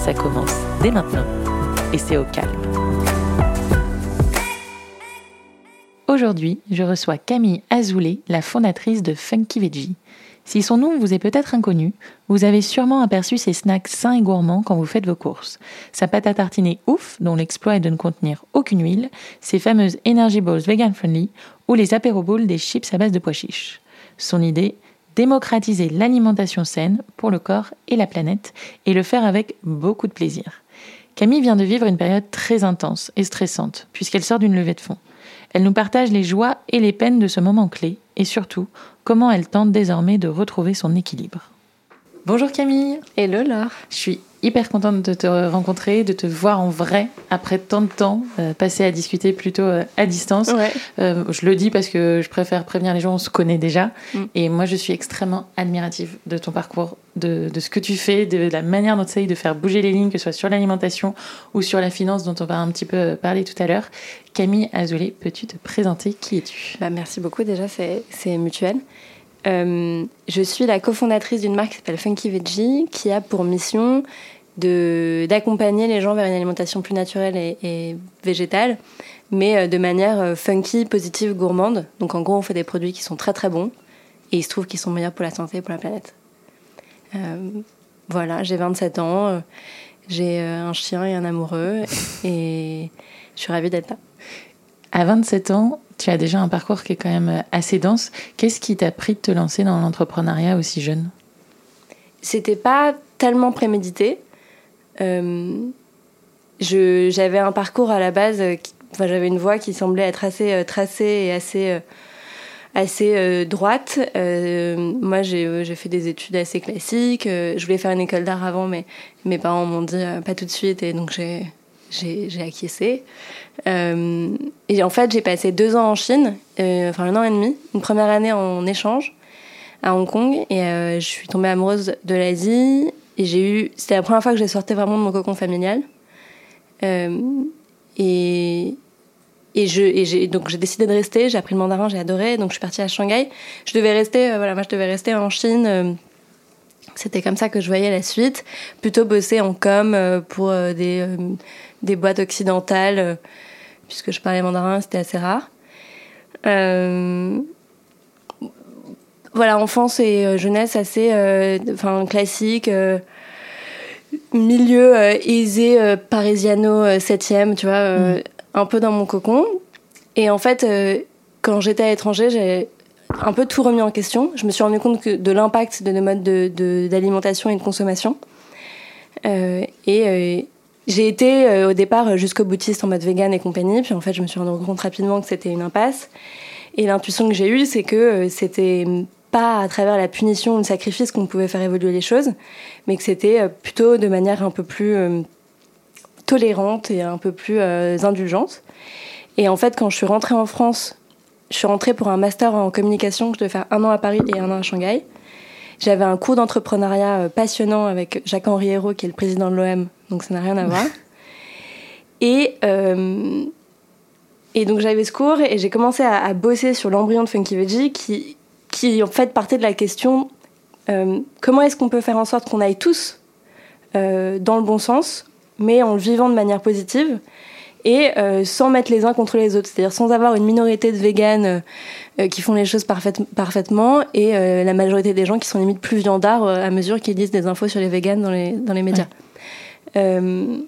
Ça commence dès maintenant et c'est au calme. Aujourd'hui, je reçois Camille Azoulay, la fondatrice de Funky Veggie. Si son nom vous est peut-être inconnu, vous avez sûrement aperçu ses snacks sains et gourmands quand vous faites vos courses. Sa pâte à tartiner ouf, dont l'exploit est de ne contenir aucune huile, ses fameuses Energy Balls vegan friendly ou les apéro bowls des chips à base de pois chiches. Son idée démocratiser l'alimentation saine pour le corps et la planète et le faire avec beaucoup de plaisir. Camille vient de vivre une période très intense et stressante puisqu'elle sort d'une levée de fonds. Elle nous partage les joies et les peines de ce moment clé et surtout comment elle tente désormais de retrouver son équilibre. Bonjour Camille. Hello Laure. Je suis hyper contente de te rencontrer, de te voir en vrai après tant de temps euh, passé à discuter plutôt euh, à distance. Euh, je le dis parce que je préfère prévenir les gens, on se connaît déjà. Mm. Et moi, je suis extrêmement admirative de ton parcours, de, de ce que tu fais, de, la manière dont tu essayes de faire bouger les lignes, que ce soit sur l'alimentation ou sur la finance dont on va un petit peu parler tout à l'heure. Camille Azoulay, peux-tu te présenter? Qui es-tu? Bah, Merci beaucoup déjà, c'est mutuel. Euh, je suis la cofondatrice d'une marque qui s'appelle Funky Veggie, qui a pour mission d'accompagner les gens vers une alimentation plus naturelle et, végétale, mais euh, de manière euh, funky, positive, gourmande. Donc en gros, on fait des produits qui sont très très bons et il se trouve qu'ils sont meilleurs pour la santé et pour la planète. voilà, j'ai 27 ans, j'ai un chien et un amoureux et je suis ravie d'être là. À 27 ans, tu as déjà un parcours qui est quand même euh, assez dense. Qu'est-ce qui t'a pris de te lancer dans l'entrepreneuriat aussi jeune? C'était pas tellement prémédité. Euh, j'avais un parcours à la base, euh, enfin, j'avais une voie qui semblait être assez tracée et assez, assez droite. moi, j'ai fait des études assez classiques. je voulais faire une école d'art avant, mais mes parents m'ont dit pas tout de suite, et donc j'ai j'ai acquiescé. Euh, et en fait, j'ai passé deux ans en Chine, euh, enfin un an et demi, une première année en échange à Hong Kong, et euh, je suis tombée amoureuse de l'Asie. Et j'ai eu, c'était la première fois que j'ai sorti vraiment de mon cocon familial. et et donc j'ai décidé de rester. J'ai appris le mandarin, j'ai adoré. Donc je suis partie à Shanghai. Je devais rester, voilà, moi je devais rester en Chine. C'était comme ça que je voyais la suite. Plutôt bosser en com pour des des boîtes occidentales, euh, puisque je parlais mandarin, c'était assez rare. Euh, voilà, enfance et euh, jeunesse assez enfin, classique. milieu aisé, parisiano 7e, tu vois, mm. un peu dans mon cocon. Et en fait, quand j'étais à l'étranger, un peu tout remis en question. Je me suis rendu compte de l'impact de nos modes d'alimentation et de consommation. et, j'ai été euh, au départ jusqu'au boutiste en mode vegan et compagnie, puis en fait je me suis rendu compte rapidement que c'était une impasse. Et l'intuition que j'ai eue, c'est que euh, c'était pas à travers la punition ou le sacrifice qu'on pouvait faire évoluer les choses, mais que c'était euh, plutôt de manière un peu plus tolérante et un peu plus indulgente. Et en fait, quand je suis rentrée en France, je suis rentrée pour un master en communication que je devais faire un an à Paris et un an à Shanghai. J'avais un cours d'entrepreneuriat passionnant avec Jacques-Henri Hérault, qui est le président de l'OM, donc ça n'a rien à voir. et, euh, et donc j'avais ce cours et j'ai commencé à, bosser sur l'embryon de Funky Veggie qui, qui en fait partait de la question euh, comment est-ce qu'on peut faire en sorte qu'on aille tous euh, dans le bon sens, mais en le vivant de manière positive et sans mettre les uns contre les autres, c'est-à-dire sans avoir une minorité de véganes qui font les choses parfaitement et la majorité des gens qui sont limite plus viandards à mesure qu'ils lisent des infos sur les véganes dans les, dans les médias. Euh,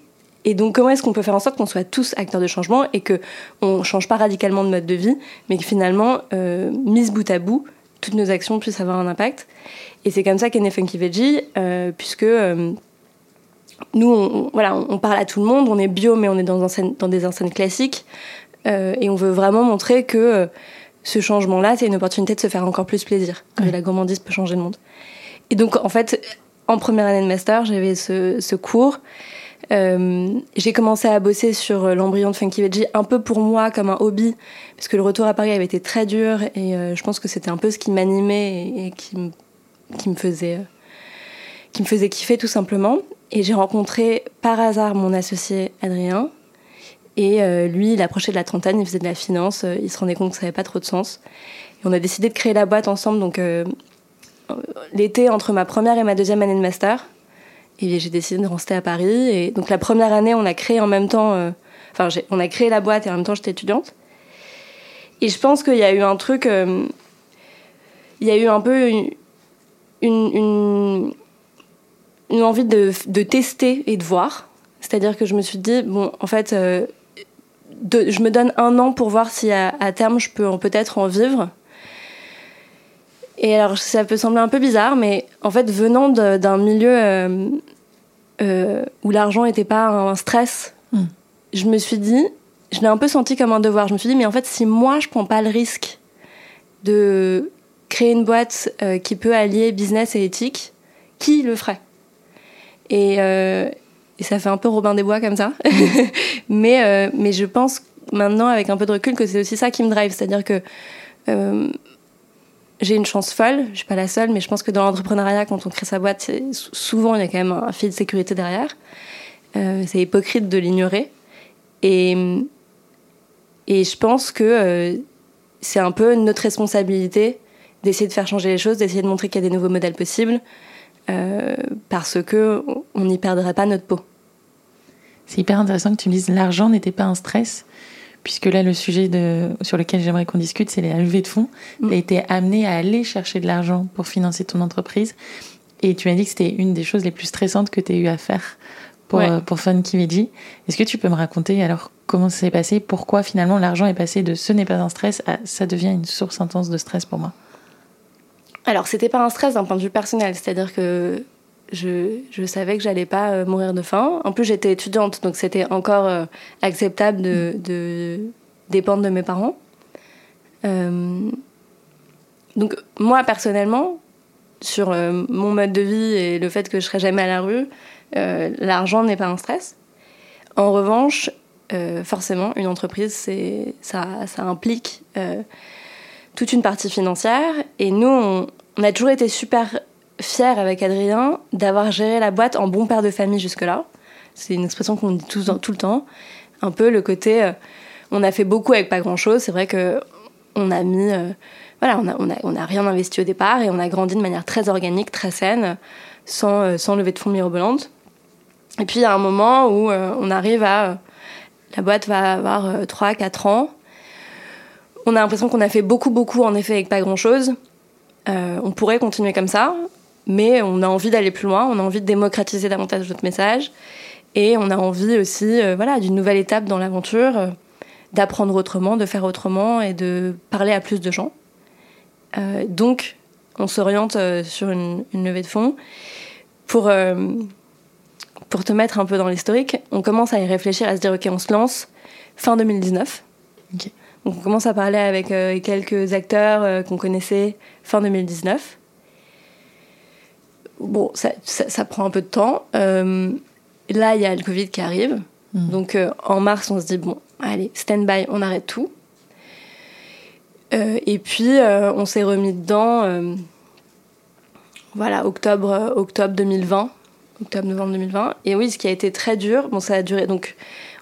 et donc, comment est-ce qu'on peut faire en sorte qu'on soit tous acteurs de changement et que on change pas radicalement de mode de vie, mais que finalement, euh, mise bout à bout, toutes nos actions puissent avoir un impact? Et c'est comme ça qu'est né Funky Veggie, euh, puisque euh, nous, on, voilà, on, parle à tout le monde, on est bio, mais on est dans, dans des enseignes classiques, et on veut vraiment montrer que ce changement-là, c'est une opportunité de se faire encore plus plaisir, que la gourmandise peut changer le monde. Et donc, en fait, en première année de master, j'avais ce, ce cours. Euh, j'ai commencé à bosser sur l'embryon de Funky Veggie un peu pour moi comme un hobby, parce que le retour à Paris avait été très dur et euh, je pense que c'était un peu ce qui m'animait et, et, qui, me, qui me faisait qui me faisait kiffer tout simplement. Et j'ai rencontré par hasard mon associé Adrien. Et euh, lui, il approchait de la trentaine, il faisait de la finance, il se rendait compte que ça n'avait pas trop de sens. Et on a décidé de créer la boîte ensemble, donc l'été entre ma première et ma deuxième année de master. J'ai décidé de rester à Paris. Et donc la première année, on a créé en même temps. Euh, enfin, on a créé la boîte et en même temps, j'étais étudiante. Et je pense qu'il y a eu un truc. Euh, il y a eu un peu une, envie de, de, tester et de voir. C'est-à-dire que je me suis dit, bon, en fait, euh, de, je me donne un an pour voir si à, à terme je peux peut-être en vivre. Et alors, ça peut sembler un peu bizarre, mais en fait, venant d'un milieu euh, euh, où l'argent n'était pas un stress, mm. je me suis dit, je l'ai un peu senti comme un devoir. Je me suis dit, mais en fait, si moi, je prends pas le risque de créer une boîte euh, qui peut allier business et éthique, qui le ferait? Et, euh, et, ça fait un peu Robin des Bois comme ça. mais, mais je pense maintenant, avec un peu de recul, que c'est aussi ça qui me drive. C'est-à-dire que j'ai une chance folle, je suis pas la seule, mais je pense que dans l'entrepreneuriat, quand on crée sa boîte, souvent il y a quand même un fil de sécurité derrière. Euh, c'est hypocrite de l'ignorer. Et, et je pense que euh, c'est un peu notre responsabilité d'essayer de faire changer les choses, d'essayer de montrer qu'il y a des nouveaux modèles possibles, euh, parce que on n'y perdrait pas notre peau. C'est hyper intéressant que tu me dises l'argent n'était pas un stress puisque là, le sujet de, sur lequel j'aimerais qu'on discute, c'est les levées de fonds. Mm. Tu as été amené à aller chercher de l'argent pour financer ton entreprise. Et tu m'as dit que c'était une des choses les plus stressantes que tu as eu à faire pour, ouais. Euh, pour Veggie. Est-ce que tu peux me raconter alors comment ça s'est passé? Pourquoi finalement l'argent est passé de ce n'est pas un stress à ça devient une source intense de stress pour moi? Alors, c'était pas un stress d'un point de vue personnel, c'est-à-dire que je, je, savais que j'allais pas euh, mourir de faim. En plus, j'étais étudiante, donc c'était encore euh, acceptable de, de, dépendre de mes parents. Euh, donc, moi, personnellement, sur mon mode de vie et le fait que je serais jamais à la rue, l'argent n'est pas un stress. En revanche, forcément, une entreprise, ça, ça implique toute une partie financière. Et nous, on, a toujours été super fière avec Adrien d'avoir géré la boîte en bon père de famille jusque-là. C'est une expression qu'on dit tout, tout, le temps. Un peu le côté, euh, on a fait beaucoup avec pas grand-chose. C'est vrai que on a mis, euh, voilà, on a, on, a, on a rien investi au départ et on a grandi de manière très organique, très saine, sans, euh, sans lever de fonds mirobolante. Et puis il y a un moment où on arrive à, la boîte va avoir 3-4 ans. On a l'impression qu'on a fait beaucoup, beaucoup en effet avec pas grand-chose. on pourrait continuer comme ça mais on a envie d'aller plus loin, on a envie de démocratiser davantage notre message, et on a envie aussi euh, voilà, d'une nouvelle étape dans l'aventure, euh, d'apprendre autrement, de faire autrement et de parler à plus de gens. Euh, donc, on s'oriente euh, sur une, levée de fonds. Pour, euh, pour te mettre un peu dans l'historique, on commence à y réfléchir, à se dire, OK, on se lance fin 2019. Okay. Donc, on commence à parler avec quelques acteurs qu'on connaissait fin 2019 bon, ça, ça, ça, prend un peu de temps. Euh, là, il y a le Covid qui arrive. Mmh. Donc, euh, en mars, on se dit, bon, allez, stand-by, on arrête tout. Euh, et puis, euh, on s'est remis dedans, euh, voilà, octobre, octobre 2020, octobre-novembre 2020. Et oui, ce qui a été très dur, bon, ça a duré. Donc,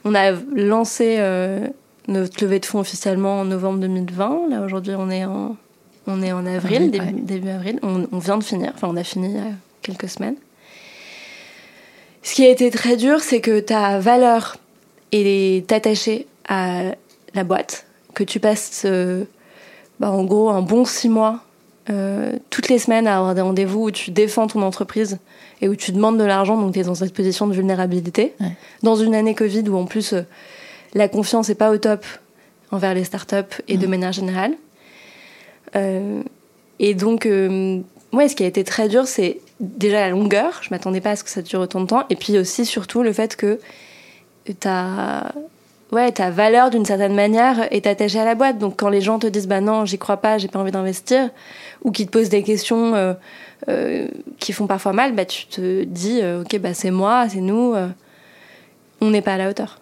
on a lancé notre levée de fonds officiellement en novembre 2020. Là, aujourd'hui, on est en. On est en avril, début, ouais. début, avril. On, on, vient de finir. Enfin, on a fini quelques semaines. Ce qui a été très dur, c'est que ta valeur est attachée à la boîte, que tu passes euh, bah, en gros un bon six mois euh, toutes les semaines à avoir des rendez-vous où tu défends ton entreprise et où tu demandes de l'argent, donc tu es dans cette position de vulnérabilité. Ouais. Dans une année Covid où en plus euh, la confiance n'est pas au top envers les startups et mmh. de manière générale. Euh, et donc, euh, ouais, ce qui a été très dur, c'est déjà la longueur. Je m'attendais pas à ce que ça dure autant de temps. Et puis aussi, surtout, le fait que t'as ouais, ta valeur d'une certaine manière est attachée à la boîte. Donc quand les gens te disent bah non, j'y crois pas, j'ai pas envie d'investir, ou qui te posent des questions euh, euh, qui font parfois mal, bah tu te dis ok bah c'est moi, c'est nous, on n'est pas à la hauteur.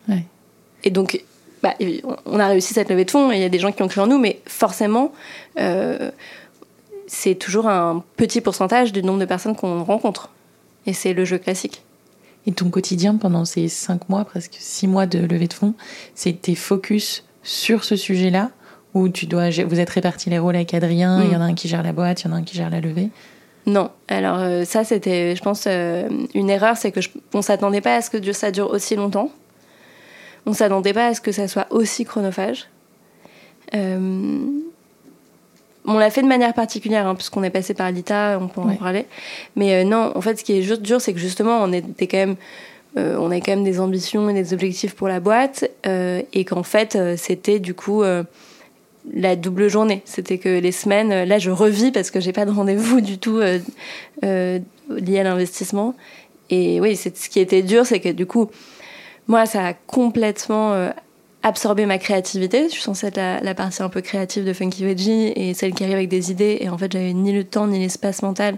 Et donc bah, on a réussi cette levée de fonds et il y a des gens qui ont cru en nous, mais forcément c'est toujours un petit pourcentage du nombre de personnes qu'on rencontre. Et c'est le jeu classique. Et ton quotidien pendant ces cinq mois, presque six mois de levée de fonds, c'était focus sur ce sujet-là Ou tu dois, vous êtes répartis les rôles avec Adrien, il y en a un qui gère la boîte, il y en a un qui gère la levée? Non, alors euh, ça c'était, je pense, euh, une erreur, c'est que on s'attendait pas à ce que ça dure aussi longtemps. On s'attendait pas à ce que ça soit aussi chronophage. Euh, on l'a fait de manière particulière, hein, puisqu'on est passé par l'ITA, on peut en parler. Mais euh, non, en fait, ce qui est juste dur, c'est que justement, on était quand même. Euh, on a quand même des ambitions et des objectifs pour la boîte, et qu'en fait, c'était du coup la double journée. C'était que les semaines, là, je revis parce que j'ai pas de rendez-vous du tout lié à l'investissement. Et oui, c'est ce qui était dur, c'est que du coup, moi, ça a complètement absorber ma créativité. Je suis censée être la, partie un peu créative de Funky Veggie et celle qui arrive avec des idées. Et en fait, j'avais ni le temps ni l'espace mental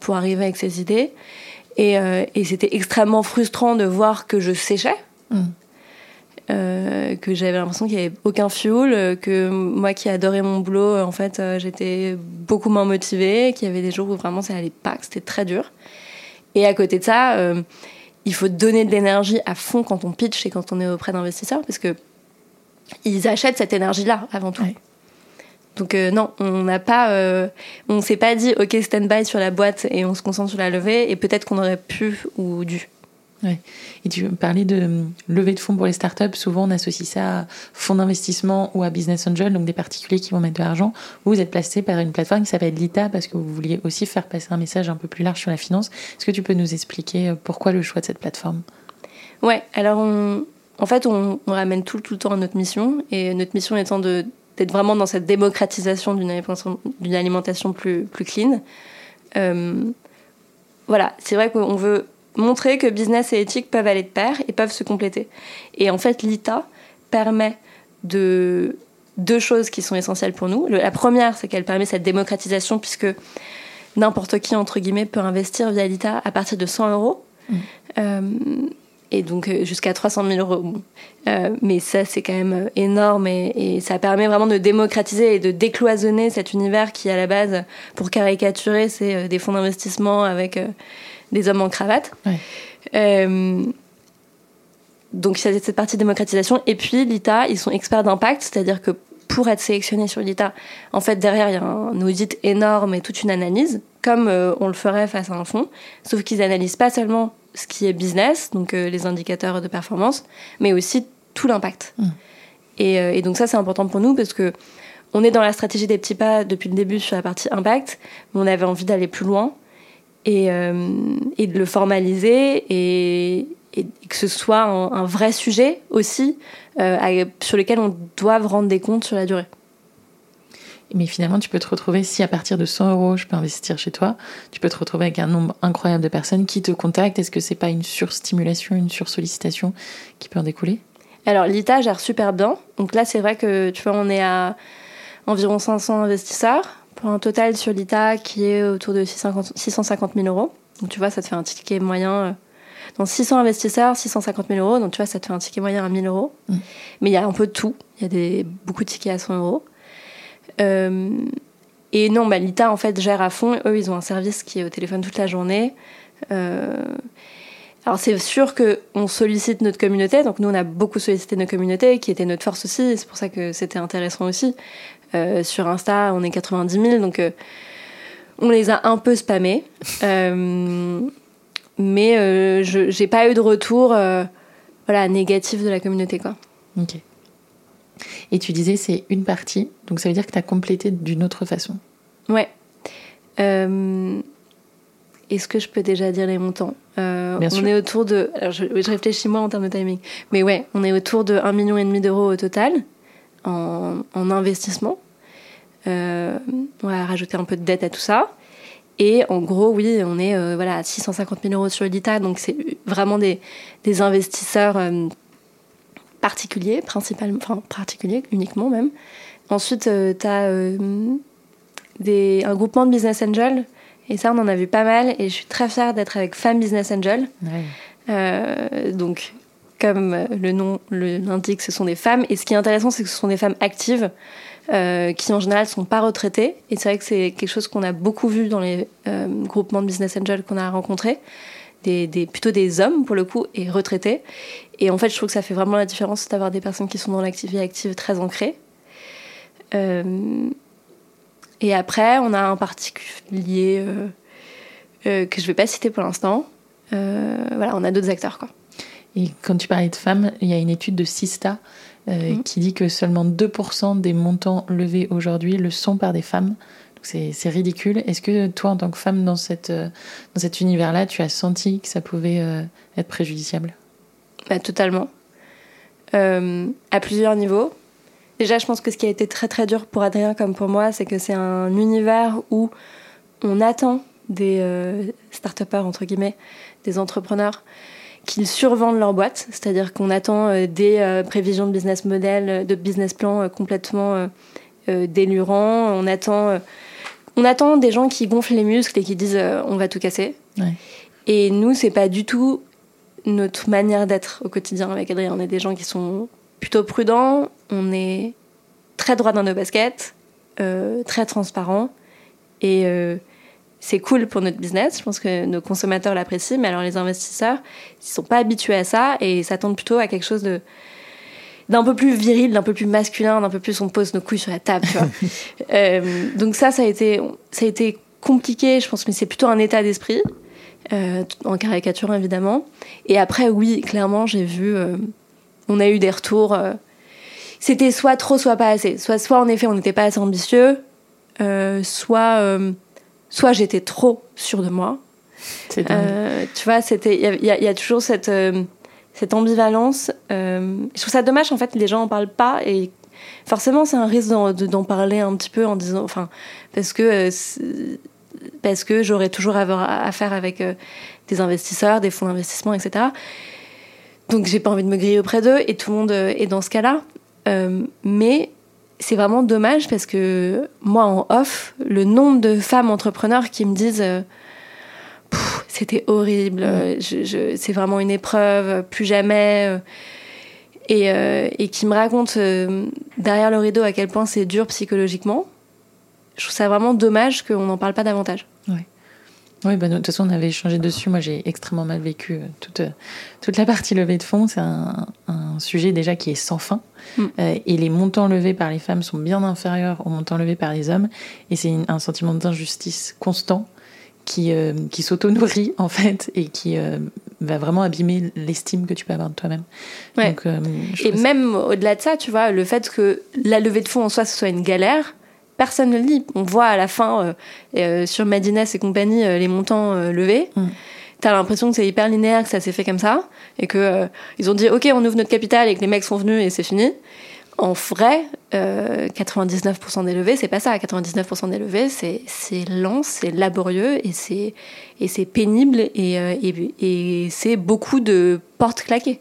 pour arriver avec ces idées. Et, euh, c'était extrêmement frustrant de voir que je séchais. Mm. Euh, que j'avais l'impression qu'il n'y avait aucun fuel, que moi qui adorais mon boulot, en fait, euh, j'étais beaucoup moins motivée, qu'il y avait des jours où vraiment ça allait pas, que c'était très dur. Et à côté de ça, il faut donner de l'énergie à fond quand on pitch et quand on est auprès d'investisseurs, parce que ils achètent cette énergie-là avant tout. Donc euh, non, on n'a pas, euh, on s'est pas dit ok stand by sur la boîte et on se concentre sur la levée et peut-être qu'on aurait pu ou dû. Et tu parlais de euh, levée de fonds pour les startups. Souvent, on associe ça à fonds d'investissement ou à business angel, donc des particuliers qui vont mettre de l'argent. Vous, vous êtes placé par une plateforme qui s'appelle Lita parce que vous vouliez aussi faire passer un message un peu plus large sur la finance. Est-ce que tu peux nous expliquer pourquoi le choix de cette plateforme? Ouais. Alors en fait, on, ramène tout, le temps à notre mission, et notre mission étant d'être vraiment dans cette démocratisation d'une alimentation, plus, clean. Euh, voilà, c'est vrai qu'on veut montrer que business et éthique peuvent aller de pair et peuvent se compléter. Et en fait, l'ITA permet de deux choses qui sont essentielles pour nous. la première, c'est qu'elle permet cette démocratisation puisque n'importe qui, entre guillemets, peut investir via l'ITA à partir de 100 euros. Mmh. Euh, et donc euh, jusqu'à 300 000 euros. Euh, mais ça, c'est quand même énorme et, ça permet vraiment de démocratiser et de décloisonner cet univers qui, à la base, pour caricaturer, c'est des fonds d'investissement avec des hommes en cravate. donc il y a cette partie démocratisation. Et puis l'ITA, ils sont experts d'impact, c'est-à-dire que pour être sélectionné sur l'ITA, en fait, derrière, il y a un audit énorme et toute une analyse, comme on le ferait face à un fonds, sauf qu'ils analysent pas seulement ce qui est business, donc euh, les indicateurs de performance, mais aussi tout l'impact. Mm. Euh, et, donc ça, c'est important pour nous parce que on est dans la stratégie des petits pas depuis le début sur la partie impact, mais on avait envie d'aller plus loin et, euh, de le formaliser et, que ce soit un, vrai sujet aussi sur lequel on doit rendre des comptes sur la durée. Mais finalement, tu peux te retrouver, si à partir de 100 euros, je peux investir chez toi, tu peux te retrouver avec un nombre incroyable de personnes qui te contactent. Est-ce que c'est pas une surstimulation, une sursollicitation qui peut en découler? Alors, l'ITA gère super bien. Donc là, c'est vrai que, tu vois, on est à environ 500 investisseurs pour un total sur l'ITA qui est autour de 650 000 euros. Donc, tu vois, ça te fait un ticket moyen. Euh, dans 600 investisseurs, 650 000 euros. Donc, tu vois, ça te fait un ticket moyen à 1000 euros. Mm. Mais il y a un peu de tout. Il y a des, beaucoup de tickets à 100 euros. Euh, et non, bah, l'ITA en fait gère à fond. Eux, ils ont un service qui est au téléphone toute la journée. Euh, alors c'est sûr qu'on sollicite notre communauté, donc nous on a beaucoup sollicité nos communautés, qui était notre force aussi, c'est pour ça que c'était intéressant aussi. Euh, sur Insta, on est 90 000, donc on les a un peu spammés. mais je j'ai pas eu de retour voilà, négatif de la communauté. Quoi. Ok. Et tu disais c'est une partie, donc ça veut dire que tu as complété d'une autre façon. Ouais. Euh, est-ce que je peux déjà dire les montants? Euh, On est autour de. Alors je, réfléchis moi en termes de timing. Mais ouais, on est autour de 1,5 million d'euros au total en, investissement. Euh, on va rajouter un peu de dette à tout ça. Et en gros, oui, on est voilà, à 650 000 euros sur l'ITA. Donc c'est vraiment des, des investisseurs particuliers, principalement, enfin particuliers uniquement même. Ensuite, tu as des, un groupement de business angels. Et ça, on en a vu pas mal. Et je suis très fière d'être avec Femmes Business Angel. donc, comme le nom l'indique, ce sont des femmes. Et ce qui est intéressant, c'est que ce sont des femmes actives. Euh, qui en général sont pas retraités. Et c'est vrai que c'est quelque chose qu'on a beaucoup vu dans les euh, groupements de business angels qu'on a rencontrés. Plutôt des hommes pour le coup et retraités. Et en fait, je trouve que ça fait vraiment la différence d'avoir des personnes qui sont dans l'activité active très ancrées. Euh, et après, on a un particulier que je vais pas citer pour l'instant. voilà, on a d'autres acteurs quoi. Et quand tu parlais de femmes, il y a une étude de Sista euh, mhm. qui dit que seulement 2% des montants levés aujourd'hui le sont par des femmes. C'est ridicule. Est-ce que toi, en tant que femme dans, cette, euh, dans cet univers-là, tu as senti que ça pouvait euh, être préjudiciable? Bah, Totalement. à plusieurs niveaux. Déjà, je pense que ce qui a été très très dur pour Adrien comme pour moi, c'est que c'est un univers où on attend des start-upers, entre guillemets, des entrepreneurs, qu'ils survendent leur boîte, c'est-à-dire qu'on attend euh, des euh, prévisions de business model, euh, de business plan complètement délurants. On attend, on attend des gens qui gonflent les muscles et qui disent on va tout casser. Et nous, c'est pas du tout notre manière d'être au quotidien avec Adrien. On est des gens qui sont plutôt prudents, on est très droit dans nos baskets, très transparents et c'est cool pour notre business. Je pense que nos consommateurs l'apprécient, mais alors les investisseurs, ils sont pas habitués à ça et s'attendent plutôt à quelque chose de d'un peu plus viril, d'un peu plus masculin, d'un peu plus on pose nos couilles sur la table. Tu vois. euh, donc ça, ça a été, ça a été compliqué. Je pense, mais c'est plutôt un état d'esprit, euh, en caricature évidemment. Et après, oui, clairement, j'ai vu, euh, on a eu des retours. C'était soit trop, soit pas assez. Soit, soit en effet, on n'était pas assez ambitieux, soit soit j'étais trop sûre de moi. Euh, tu vois, c'était, il y, a toujours cette euh, cette ambivalence. Euh, je trouve ça dommage en fait, les gens en parlent pas et forcément c'est un risque d'en, parler un petit peu en disant, enfin, parce que parce que j'aurais toujours affaire avec des investisseurs, des fonds d'investissement, etc. Donc j'ai pas envie de me griller auprès d'eux et tout le monde est dans ce cas-là. mais c'est vraiment dommage parce que moi en off, le nombre de femmes entrepreneurs qui me disent euh, c'était horrible, c'est vraiment une épreuve, plus jamais, euh, euh, et, qui me racontent derrière le rideau à quel point c'est dur psychologiquement. Je trouve ça vraiment dommage qu'on n'en parle pas davantage. Oui, bah, de toute façon, on avait échangé dessus. Moi, j'ai extrêmement mal vécu euh, toute, euh, toute la partie levée de fonds. C'est un, un, sujet déjà qui est sans fin. Mm. Euh, et les montants levés par les femmes sont bien inférieurs aux montants levés par les hommes. Et c'est un sentiment d'injustice constant qui, qui s'auto-nourrit, en fait, et qui va vraiment abîmer l'estime que tu peux avoir de toi-même. Ouais. et même au-delà de ça, tu vois, le fait que la levée de fonds en soi, ce soit une galère, personne ne le dit. On voit à la fin euh, euh, sur Madines et compagnie euh, les montants levés. mm. T'as l'impression que c'est hyper linéaire, que ça s'est fait comme ça, et que ils ont dit ok, on ouvre notre capital et que les mecs sont venus et c'est fini. En vrai, 99% des levées, c'est pas ça. 99% des levées, c'est lent, c'est laborieux et c'est et c'est pénible et, et, c'est beaucoup de portes claquées.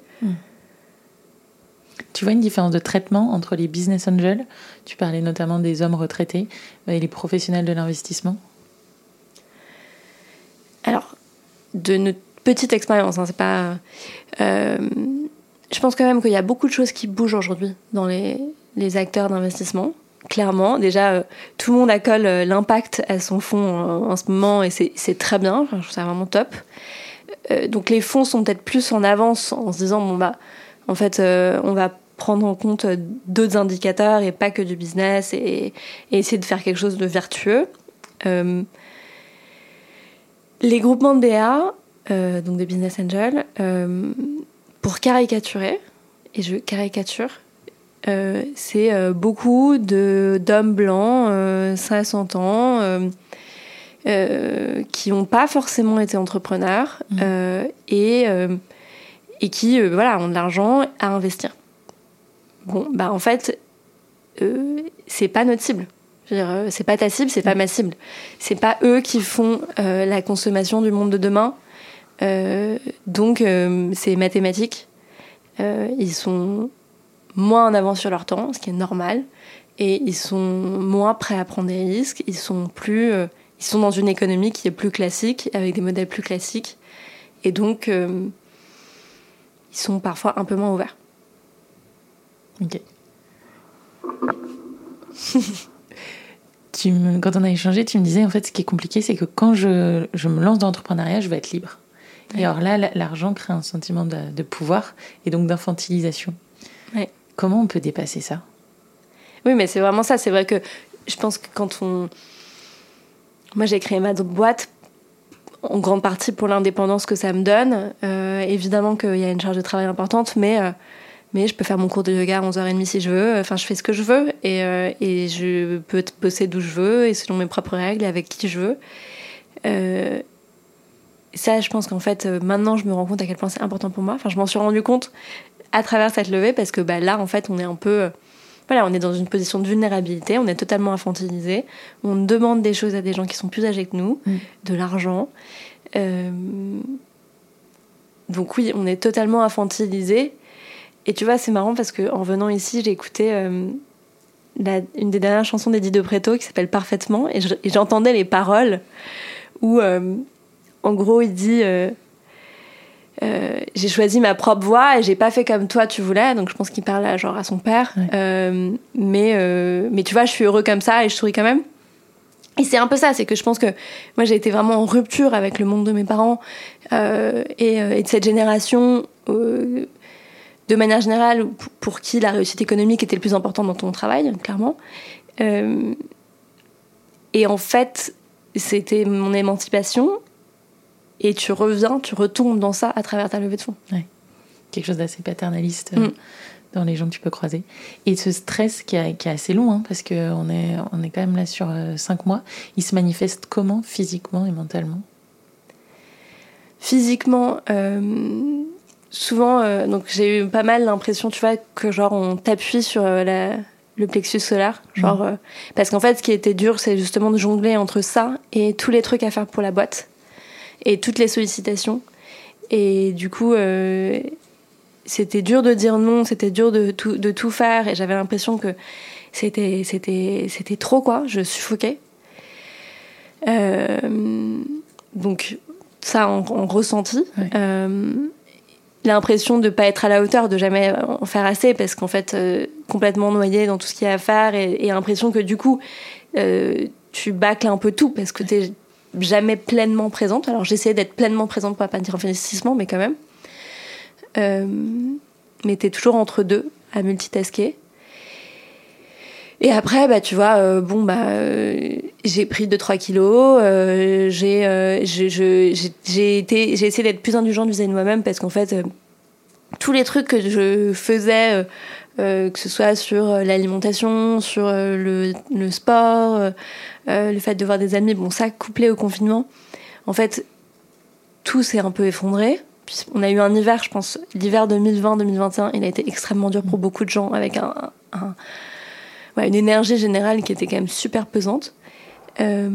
Tu vois une différence de traitement entre les business angels, tu parlais notamment des hommes retraités, euh, et les professionnels de l'investissement Alors, de notre petite expérience, hein, c'est pas. Euh, je pense quand même qu'il y a beaucoup de choses qui bougent aujourd'hui dans les, les acteurs d'investissement. Clairement, déjà, euh, tout le monde accole l'impact à son fonds en, ce moment et c'est très bien, je trouve ça vraiment top. donc les fonds sont peut-être plus en avance en se disant, bon bah, en fait, on va prendre en compte d'autres indicateurs et pas que du business et, essayer de faire quelque chose de vertueux. Euh, les groupements de BA, euh, donc des business angels, euh, pour caricaturer, et je caricature, c'est beaucoup d'hommes blancs, 60 ans, qui n'ont pas forcément été entrepreneurs mmh. et, et qui voilà, ont de l'argent à investir. Bon, bah en fait, euh, c'est pas notre cible. Euh, c'est pas ta cible, c'est pas ma cible. C'est pas eux qui font euh, la consommation du monde de demain. donc c'est mathématique. ils sont moins en avance sur leur temps, ce qui est normal, et ils sont moins prêts à prendre des risques, ils sont plus, euh, ils sont dans une économie qui est plus classique, avec des modèles plus classiques, et donc euh, ils sont parfois un peu moins ouverts. Ok. tu me, quand on a échangé, tu me disais en fait ce qui est compliqué, c'est que quand je, je me lance dans l'entrepreneuriat, je veux être libre. Et alors là, l'argent crée un sentiment de, de pouvoir et donc d'infantilisation. Ouais. Comment on peut dépasser ça? Oui, mais c'est vraiment ça. C'est vrai que je pense que quand on. Moi, j'ai créé ma boîte en grande partie pour l'indépendance que ça me donne. Euh, évidemment qu'il y a une charge de travail importante, mais, euh, mais je peux faire mon cours de yoga à 11h30 si je veux. Enfin, je fais ce que je veux et, euh, et je peux bosser d'où je veux et selon mes propres règles et avec qui je veux. Ça, je pense qu'en fait, maintenant, je me rends compte à quel point c'est important pour moi. Enfin, je m'en suis rendu compte à travers cette levée parce que bah, là, en fait, on est un peu. Voilà, on est dans une position de vulnérabilité, on est totalement infantilisé, on demande des choses à des gens qui sont plus âgés que nous, Mm. de l'argent. Euh, Donc oui, on est totalement infantilisé. Et tu vois, c'est marrant parce que en venant ici, j'ai écouté euh, la- une des dernières chansons d'Eddie de Preto qui s'appelle Parfaitement, et je- et j'entendais les paroles où, euh, en gros, il dit euh, J'ai choisi ma propre voie et j'ai pas fait comme toi tu voulais. Donc je pense qu'il parle à, genre à son père. Ouais. Euh, mais, euh, mais tu vois, je suis heureux comme ça et je souris quand même. Et c'est un peu ça, c'est que je pense que moi j'ai été vraiment en rupture avec le monde de mes parents et, et de cette génération, de manière générale, pour, pour qui la réussite économique était le plus important dans ton travail, clairement. Et en fait, c'était mon émancipation. Et tu reviens, tu retombes dans ça à travers ta levée de fonds. Quelque chose d'assez paternaliste euh, Mm. dans les gens que tu peux croiser. Et ce stress qui, est- qui est assez long, hein, parce qu'on est, on est quand même là sur euh, cinq mois, il se manifeste comment physiquement et mentalement? Physiquement, euh, souvent, euh, donc j'ai eu pas mal l'impression, tu vois, que genre on t'appuie sur euh, la- le plexus solaire, genre euh, parce qu'en fait, ce qui était dur, c'est justement de jongler entre ça et tous les trucs à faire pour la boîte et toutes les sollicitations. Et du coup, euh, c'était dur de dire non, c'était dur de tout, de tout faire, et j'avais l'impression que c'était c'était c'était trop quoi, je suffoquais. Euh, donc ça en, en ressenti. Ouais. Euh, l'impression de pas être à la hauteur, de jamais en faire assez, parce qu'en fait, complètement noyé dans tout ce qu'il y a à faire, et, et l'impression que du coup, tu bâcles un peu tout, parce que t'es jamais pleinement présente. Alors j'essayais d'être pleinement présente, pour pas dire investissement, mais quand même. Euh, mais t'es toujours entre deux, à multitasker. Et après, bah, tu vois, euh, bon, bah, euh, j'ai pris 2-3 kilos, euh, j'ai, euh, j'ai, j'ai été, j'ai essayé d'être plus indulgente vis-à-vis de moi-même parce qu'en fait, tous les trucs que je faisais, que ce soit sur euh, l'alimentation, sur euh, le, sport, euh, euh, le fait de voir des amis, bon, ça couplé au confinement, en fait, tout s'est un peu effondré. On a eu un hiver, je pense, l'hiver 2020-2021, il a été extrêmement dur pour beaucoup de gens avec une énergie générale qui était quand même super pesante. Euh,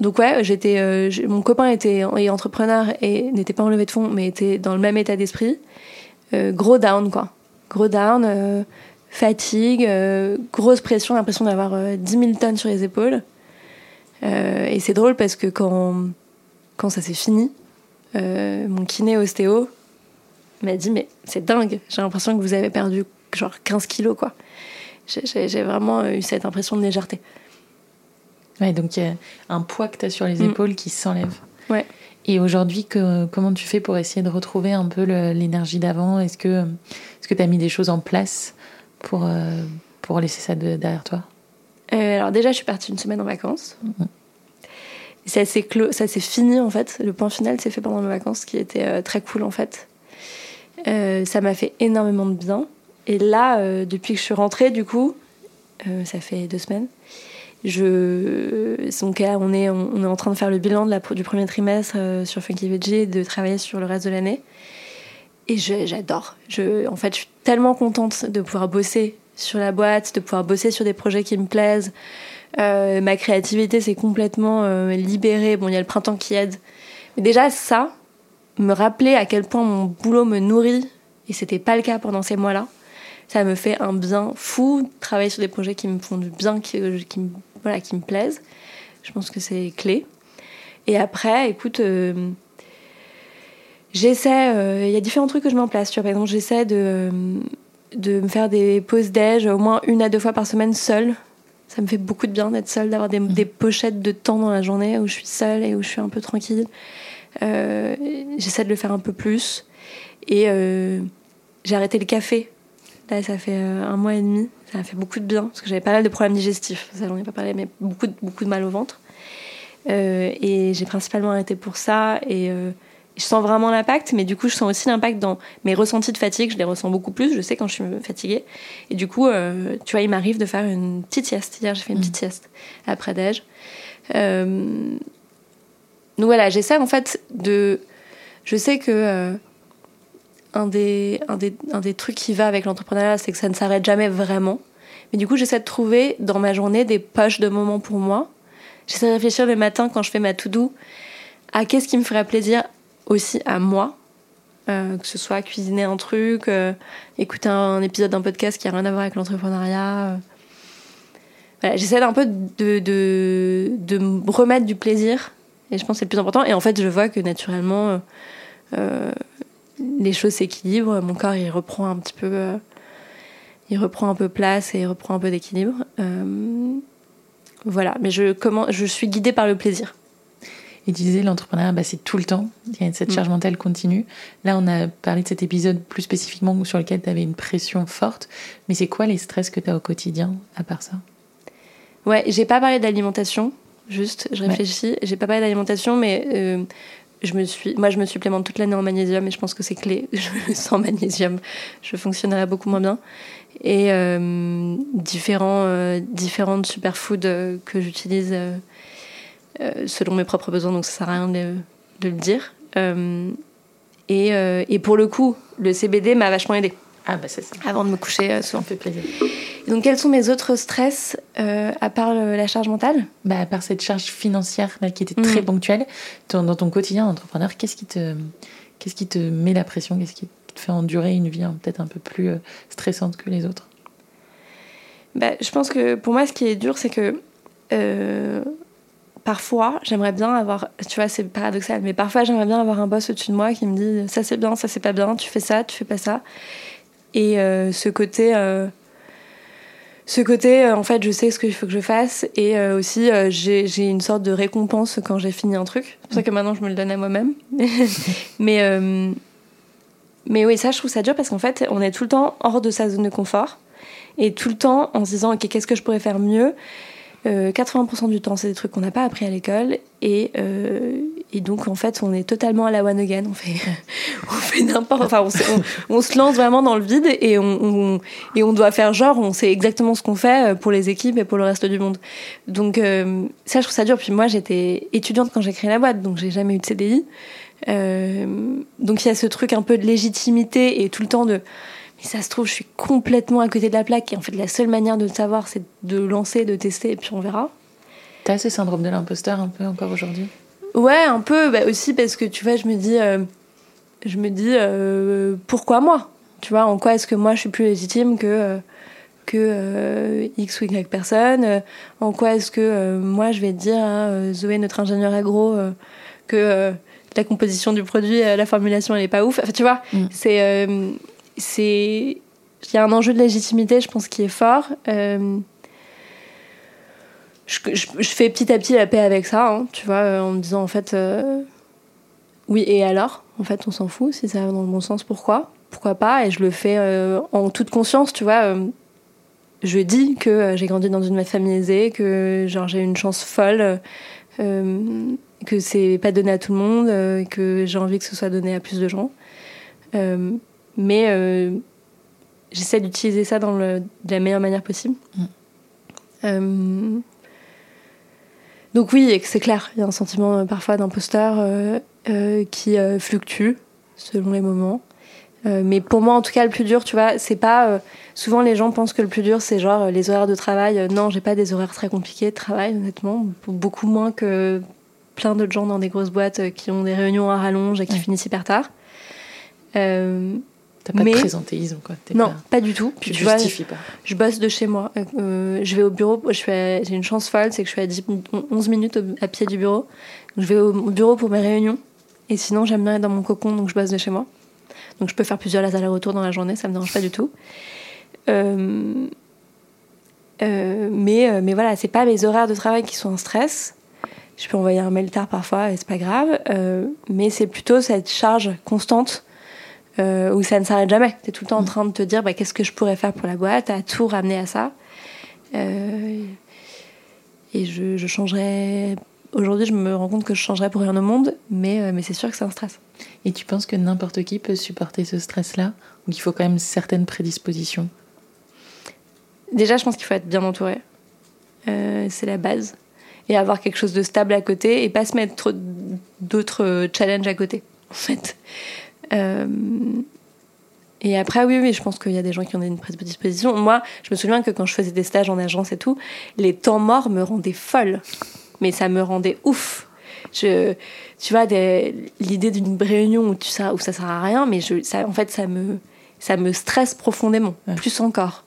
donc ouais, j'étais, euh, mon copain était est entrepreneur et n'était pas en levée de fonds, mais était dans le même état d'esprit. Euh, gros down quoi, gros down, euh, fatigue, euh, grosse pression, l'impression d'avoir euh, 10 000 tonnes sur les épaules. Euh, et c'est drôle parce que quand quand ça s'est fini, euh, mon kiné ostéo m'a dit mais c'est dingue, j'ai l'impression que vous avez perdu genre 15 kilos quoi. J'ai vraiment eu cette impression de légèreté. Ouais, donc il y a un poids que tu as sur les Mm. épaules qui s'enlève. Ouais. Et aujourd'hui, comment tu fais pour essayer de retrouver un peu l'énergie d'avant? Est-ce que tu as mis des choses en place pour, euh, pour laisser ça de- derrière toi? Euh, alors déjà, je suis partie une semaine en vacances. Ça s'est clos, ça s'est fini en fait. Le point final s'est fait pendant mes vacances, ce qui était euh, très cool en fait. Ça m'a fait énormément de bien. Et là, depuis que je suis rentrée, du coup, ça fait deux semaines. Je, donc on est, on est en train de faire le bilan de la, du premier trimestre euh, sur Funky Veggie et de travailler sur le reste de l'année. Et j'adore. Je, en fait, je suis tellement contente de pouvoir bosser sur la boîte, de pouvoir bosser sur des projets qui me plaisent. Euh, ma créativité s'est complètement euh, libérée. Bon, il y a le printemps qui aide. Mais déjà, ça, me rappeler à quel point mon boulot me nourrit, et c'était pas le cas pendant ces mois-là, ça me fait un bien fou. Travailler sur des projets qui me font du bien, qui, me, voilà, qui me plaisent. Je pense que c'est clé. Et après, écoute, euh, j'essaie, euh, il y a différents trucs que je mets en place. Tu vois, par exemple, j'essaie de, de me faire des pauses déj au moins une à deux fois par semaine seule. Ça me fait beaucoup de bien d'être seule, d'avoir des, mmh. des, pochettes de temps dans la journée où je suis seule et où je suis un peu tranquille. Euh, j'essaie de le faire un peu plus. Et j'ai arrêté le café. Là, ça fait un mois et demi. Ça a fait beaucoup de bien parce que j'avais pas mal de problèmes digestifs. Ça, j'en ai pas parlé, mais beaucoup, beaucoup de mal au ventre. Euh, et j'ai principalement arrêté pour ça. Et euh, je sens vraiment l'impact, mais du coup, je sens aussi l'impact dans mes ressentis de fatigue. Je les ressens beaucoup plus. Je sais quand je suis fatiguée. Et du coup, euh, tu vois, il m'arrive de faire une petite sieste. Hier, j'ai fait une petite mmh. sieste après déj. donc voilà, j'essaie en fait de. Je sais que un des, un, des, un des trucs qui va avec l'entrepreneuriat, c'est que ça ne s'arrête jamais vraiment. Mais du coup, j'essaie de trouver dans ma journée des poches de moments pour moi J'essaie de réfléchir le matin quand je fais ma to-do à qu'est-ce qui me ferait plaisir aussi à moi. Euh, que ce soit cuisiner un truc, euh, écouter un, épisode d'un podcast qui a rien à voir avec l'entrepreneuriat. Euh. J'essaie un peu de, de, de, me remettre du plaisir. Et je pense que c'est le plus important. Et en fait, je vois que naturellement, les choses s'équilibrent. Mon corps, il reprend un petit peu, il reprend un peu place et il reprend un peu d'équilibre. Voilà, mais je, comment, je suis guidée par le plaisir. Et tu disais, l'entrepreneuriat, bah, c'est tout le temps. Il y a cette mm. charge mentale continue. Là, on a parlé de cet épisode plus spécifiquement sur lequel tu avais une pression forte. Mais c'est quoi les stress que tu as au quotidien, à part ça? Ouais, j'ai pas parlé d'alimentation, juste, je réfléchis. J'ai pas parlé d'alimentation, mais euh, je me suis, moi, je me supplémente toute l'année en magnésium et je pense que c'est clé. Sans magnésium, je fonctionnerais beaucoup moins bien et euh, différents, euh, différentes superfoods euh, que j'utilise selon mes propres besoins, donc ça sert à rien de, de le dire. Et, et, pour le coup, le CBD m'a vachement aidé. Ah bah c'est ça. Avant de me coucher, souvent. fait plaisir. donc quels sont mes autres stress à part la charge mentale? Bah, À part cette charge financière qui était très mm. ponctuelle, dans ton quotidien d'entrepreneur, qu'est-ce qui, te, qu'est-ce qui te met la pression? Qu'est-ce qui fait endurer une vie hein, peut-être un peu plus euh, stressante que les autres? Bah, Je pense que pour moi, ce qui est dur, c'est que euh, parfois, j'aimerais bien avoir, tu vois, c'est paradoxal, mais parfois, j'aimerais bien avoir un boss au-dessus de moi qui me dit ça c'est bien, ça c'est pas bien, tu fais ça, tu fais pas ça. Et euh, ce côté ce côté, en fait, je sais ce qu'il faut que je fasse et aussi j'ai une sorte de récompense quand j'ai fini un truc. C'est pour ça que maintenant je me le donne à moi-même. Mais mais oui, ça, je trouve ça dur parce qu'en fait, on est tout le temps hors de sa zone de confort et tout le temps en se disant, OK, qu'est-ce que je pourrais faire mieux? 80% euh, du temps, c'est des trucs qu'on n'a pas appris à l'école. Et, euh, et, donc, en fait, on est totalement à la one again. On fait, on fait n'importe Enfin, on, on, se lance vraiment dans le vide et on, et on doit faire genre, on sait exactement ce qu'on fait euh, pour les équipes et pour le reste du monde. Donc, ça, je trouve ça dur. Puis moi, j'étais étudiante quand j'ai créé la boîte, donc j'ai jamais eu de CDI. Euh, donc il y a ce truc un peu de légitimité et tout le temps de mais ça se trouve je suis complètement à côté de la plaque et en fait la seule manière de le savoir c'est de lancer, de tester et puis on verra. T'as ce syndrome de l'imposteur un peu encore aujourd'hui? Ouais un peu bah aussi parce que tu vois je me dis euh, je me dis euh, pourquoi moi? Tu vois en quoi est-ce que moi je suis plus légitime que que X ou Y personne? En quoi est-ce que moi je vais dire à Zoé notre ingénieur agro que la composition du produit, euh, la formulation, elle est pas ouf? Enfin, tu vois, mm. c'est euh, c'est il y a un enjeu de légitimité, je pense, qui est fort. Euh, je, je, fais petit à petit la paix avec ça, hein, tu vois, en me disant en fait, oui, et alors? En fait, on s'en fout, si ça va dans le bon sens, pourquoi? Pourquoi pas? Et je le fais en toute conscience, tu vois. je dis que j'ai grandi dans une famille aisée, que genre j'ai une chance folle que c'est pas donné à tout le monde, euh, que j'ai envie que ce soit donné à plus de gens. Euh, mais euh, j'essaie d'utiliser ça dans le, de la meilleure manière possible. Mm. Donc oui, c'est clair, il y a un sentiment parfois d'imposteur qui fluctue selon les moments. mais pour moi, en tout cas, le plus dur, tu vois, c'est pas. souvent, les gens pensent que le plus dur, c'est genre les horaires de travail. non, j'ai pas des horaires très compliqués de travail, honnêtement. Beaucoup moins que plein d'autres gens dans des grosses boîtes euh, qui ont des réunions à rallonge et qui finissent hyper tard. Euh, T'as pas Mais- de présentéisme, quoi. Non, pas- pas du tout. tu Puis te tu vois, justifies pas. je bosse de chez moi. Euh, je vais au bureau. J'ai une chance folle, c'est que je suis à 10 min- 11 minutes au- à pied du bureau. Donc, je vais au au bureau pour mes réunions. Et sinon, j'aime bien être dans mon cocon, donc je bosse de chez moi. Donc je peux faire plusieurs allers-retours dans la journée, ça me dérange pas du tout. Euh, euh, mais, mais voilà, c'est pas mes horaires de travail qui sont un stress. Je peux envoyer un mail tard parfois et c'est pas grave. Euh, mais c'est plutôt cette charge constante euh, où ça ne s'arrête jamais. Tu es tout le temps en train de te dire bah, qu'est-ce que je pourrais faire pour la boîte, à tout ramener à ça. Euh, et je, je changerais. Aujourd'hui, je me rends compte que je changerais pour rien au monde, mais, euh, mais c'est sûr que c'est un stress. Et tu penses que n'importe qui peut supporter ce stress-là? Ou qu'il faut quand même certaines prédispositions Déjà, je pense qu'il faut être bien entouré. Euh, c'est la base. Et avoir quelque chose de stable à côté et pas se mettre d'autres challenges à côté, en fait. Euh, et après, oui, oui, je pense qu'il y a des gens qui ont une prédisposition. Moi, je me souviens que quand je faisais des stages en agence et tout, les temps morts me rendaient folle. Mais ça me rendait ouf. Je, tu vois, l'idée d'une réunion où, tu, ça, où ça sert à rien, mais je, ça, en fait, ça me, ça me stresse profondément, Ouais. plus encore.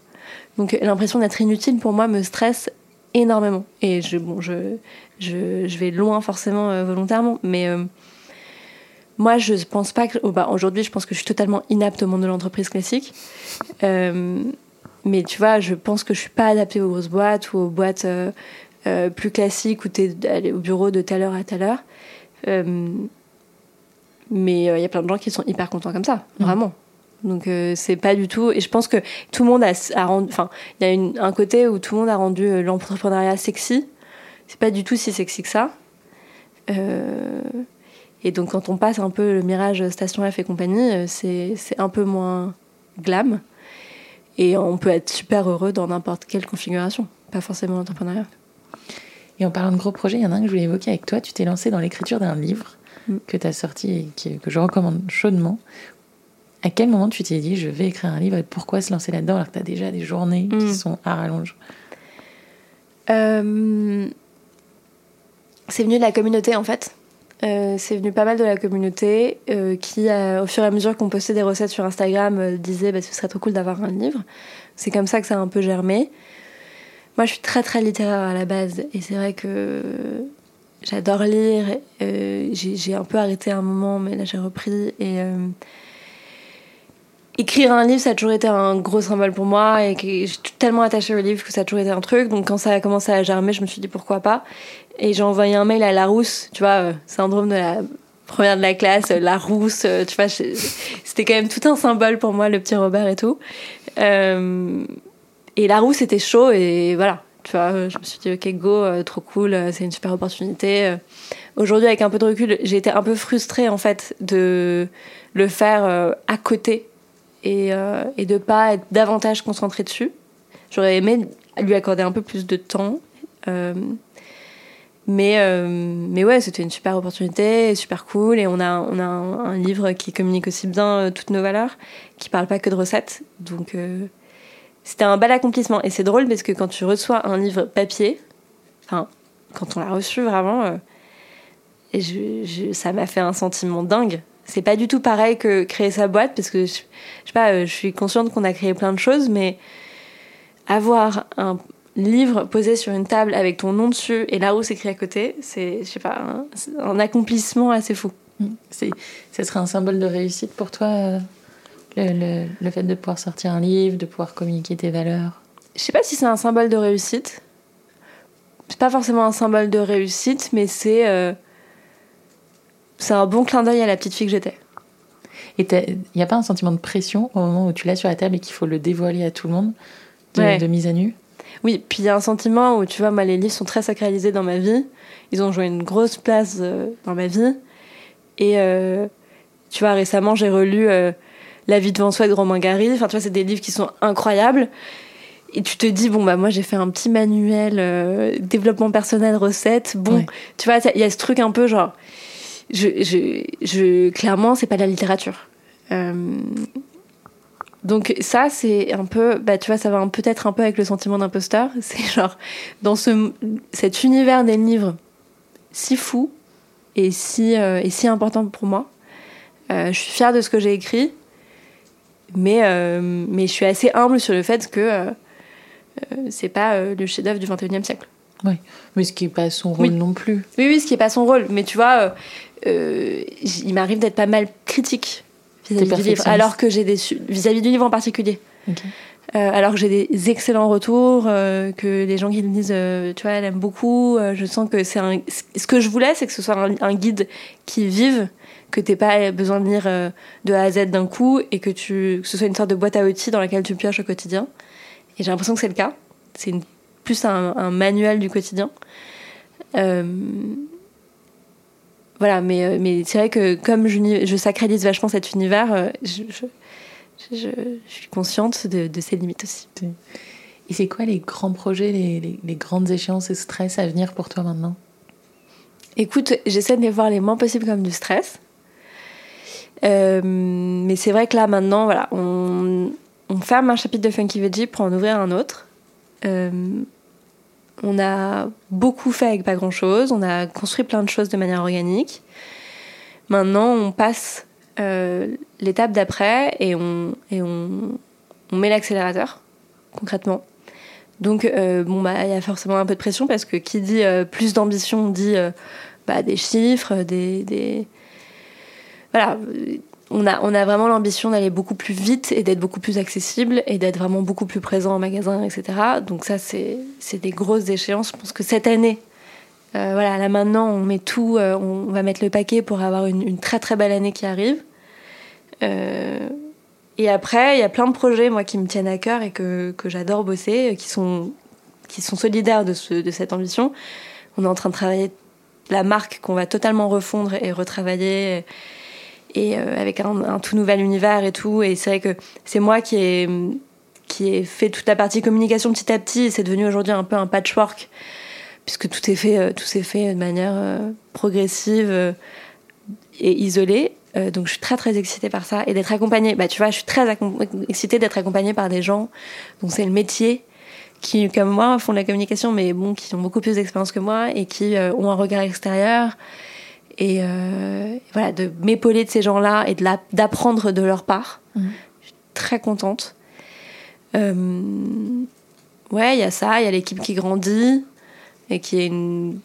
Donc l'impression d'être inutile pour moi me stresse énormément. Et je, bon, je, je, je vais loin forcément euh, volontairement, mais euh, moi je pense pas que. oh, bah, Aujourd'hui, je pense que je suis totalement inapte au monde de l'entreprise classique. Euh, mais tu vois, je pense que je suis pas adaptée aux grosses boîtes ou aux boîtes euh, euh, plus classiques où tu es au bureau de telle heure à telle heure. Mais il y a plein de gens qui sont hyper contents comme ça, Mhm. vraiment. Donc euh, c'est pas du tout. Et je pense que tout le monde a, a rendu. Enfin, il y a une- un côté où tout le monde a rendu euh, l'entrepreneuriat sexy. C'est pas du tout si sexy que ça. Euh, et donc quand on passe un peu le mirage Station F et compagnie, euh, c'est un peu moins glam. Et on peut être super heureux dans n'importe quelle configuration, pas forcément l'entrepreneuriat. Et en parlant de gros projets, il y en a un que je voulais évoquer avec toi. Tu t'es lancé dans l'écriture d'un livre Mm. que tu as sorti et que je recommande chaudement. À quel moment tu t'es dit je vais écrire un livre et pourquoi se lancer là-dedans alors que tu as déjà des journées Mm. qui sont à rallonge? Euh, c'est venu de la communauté en fait. Euh, c'est venu pas mal de la communauté euh, qui, euh, au fur et à mesure qu'on postait des recettes sur Instagram, disait bah, ce serait trop cool d'avoir un livre. C'est comme ça que ça a un peu germé. Moi, je suis très très littéraire à la base et c'est vrai que j'adore lire. J'ai un peu arrêté un moment, mais là j'ai repris et écrire un livre, ça a toujours été un gros symbole pour moi et que tellement attachée au livre que ça a toujours été un truc. Donc quand ça a commencé à germer, je me suis dit pourquoi pas. Et j'ai envoyé un mail à Larousse, tu vois, euh, syndrome de la première de la classe, euh, Larousse, euh, tu vois, c'était quand même tout un symbole pour moi, le petit Robert et tout. Et Larousse était chaud et voilà. Tu vois, je me suis dit, ok, go, trop cool, c'est une super opportunité. Aujourd'hui, avec un peu de recul, j'ai été un peu frustrée en fait de le faire à côté et, euh, et de pas être davantage concentrée dessus. J'aurais aimé lui accorder un peu plus de temps. Euh, mais, euh, mais ouais, c'était une super opportunité, super cool. Et on a, on a un, livre qui communique aussi bien euh, toutes nos valeurs, qui parle pas que de recettes. Donc c'était un bel accomplissement. Et c'est drôle parce que quand tu reçois un livre papier, enfin, quand on l'a reçu vraiment, ça m'a fait un sentiment dingue. C'est pas du tout pareil que créer sa boîte parce que je, je sais pas, euh, je suis consciente qu'on a créé plein de choses, mais avoir un livre posé sur une table avec ton nom dessus et là où c'est écrit à côté, c'est, je sais pas, un, c'est un accomplissement assez fou. Mm. C'est, ça serait un symbole de réussite pour toi, euh, le, le- le fait de pouvoir sortir un livre, de pouvoir communiquer tes valeurs? Je sais pas si c'est un symbole de réussite. C'est pas forcément un symbole de réussite, mais c'est euh, c'est un bon clin d'œil à la petite fille que j'étais. Et il n'y a pas un sentiment de pression au moment où tu l'as sur la table et qu'il faut le dévoiler à tout le monde, de, Ouais. de mise à nu? Oui, puis il y a un sentiment où, tu vois, moi, les livres sont très sacralisés dans ma vie. Ils ont joué une grosse place euh, dans ma vie. Et, euh, tu vois, récemment, j'ai relu euh, La vie devant soi de Romain Gary. Enfin, tu vois, c'est des livres qui sont incroyables. Et tu te dis, bon, bah, moi, j'ai fait un petit manuel développement personnel, recettes. Bon, Ouais. tu vois, il y a ce truc un peu genre. Je, je, je, clairement, c'est pas de la littérature. Euh, donc ça, c'est un peu, bah tu vois, ça va peut-être un peu avec le sentiment d'imposteur. C'est genre dans ce, cet univers des livres si fou et si, euh, et si important pour moi. euh, je suis fière de ce que j'ai écrit, mais, mais je suis assez humble sur le fait que c'est pas le chef-d'œuvre du 21e siècle. Oui, mais ce qui n'est pas son rôle non plus. Oui, oui, ce qui n'est pas son rôle. Mais tu vois, il m'arrive d'être pas mal critique vis-à-vis du livre, alors que j'ai des vis-à-vis du livre en particulier. alors que j'ai des excellents retours, que les gens qui le lisent, tu vois, l'aiment beaucoup. je sens que c'est un. Ce que je voulais, c'est que ce soit un, guide qui vive, que t'aies pas besoin de lire de A à Z d'un coup et que tu que ce soit une sorte de boîte à outils dans laquelle tu pioches au quotidien. Et j'ai l'impression que c'est le cas. C'est plus un, manuel du quotidien. Euh, voilà, mais, euh, mais c'est vrai que comme je, je, sacralise vachement cet univers, euh, je, je, suis consciente de, de, ses limites aussi. Et c'est quoi les grands projets, les, les, grandes échéances et stress à venir pour toi maintenant? Écoute, j'essaie de les voir les moins possible comme du stress. mais c'est vrai que là, maintenant, voilà, on, on ferme un chapitre de Funky Veggie pour en ouvrir un autre. Euh, on a beaucoup fait avec pas grand chose, on a construit plein de choses de manière organique. Maintenant, on passe euh, l'étape d'après et, on, et on, met l'accélérateur, concrètement. Donc, euh, bon, bah, il y a forcément un peu de pression parce que qui dit plus d'ambition dit bah, des chiffres, des. Voilà, on a, on a vraiment l'ambition d'aller beaucoup plus vite et d'être beaucoup plus accessible et d'être vraiment beaucoup plus présent en magasin, etc. Donc ça, c'est des grosses échéances. Je pense que cette année, euh, voilà, là maintenant, on met tout, euh, on va mettre le paquet pour avoir une, très très belle année qui arrive. Euh, et après, il y a plein de projets, moi, qui me tiennent à cœur et que, que j'adore bosser, qui sont, qui sont solidaires de, ce, de cette ambition. On est en train de travailler la marque qu'on va totalement refondre et retravailler et euh, avec un, tout nouvel univers et tout. Et c'est vrai que c'est moi qui ai, qui ai fait toute la partie communication petit à petit. Et c'est devenu aujourd'hui un peu un patchwork, puisque tout est fait, euh, tout s'est fait de manière euh, progressive et isolée. donc je suis très très excitée par ça et d'être accompagnée. Bah tu vois, je suis très excitée d'être accompagnée par des gens dont c'est le métier qui, comme moi, font de la communication, mais bon, qui ont beaucoup plus d'expérience que moi et qui ont un regard extérieur et euh, voilà, de m'épauler de ces gens-là et d'apprendre de, leur part. Mmh. Je suis très contente. Euh, ouais, il y a ça, il y a l'équipe qui grandit et qui est une,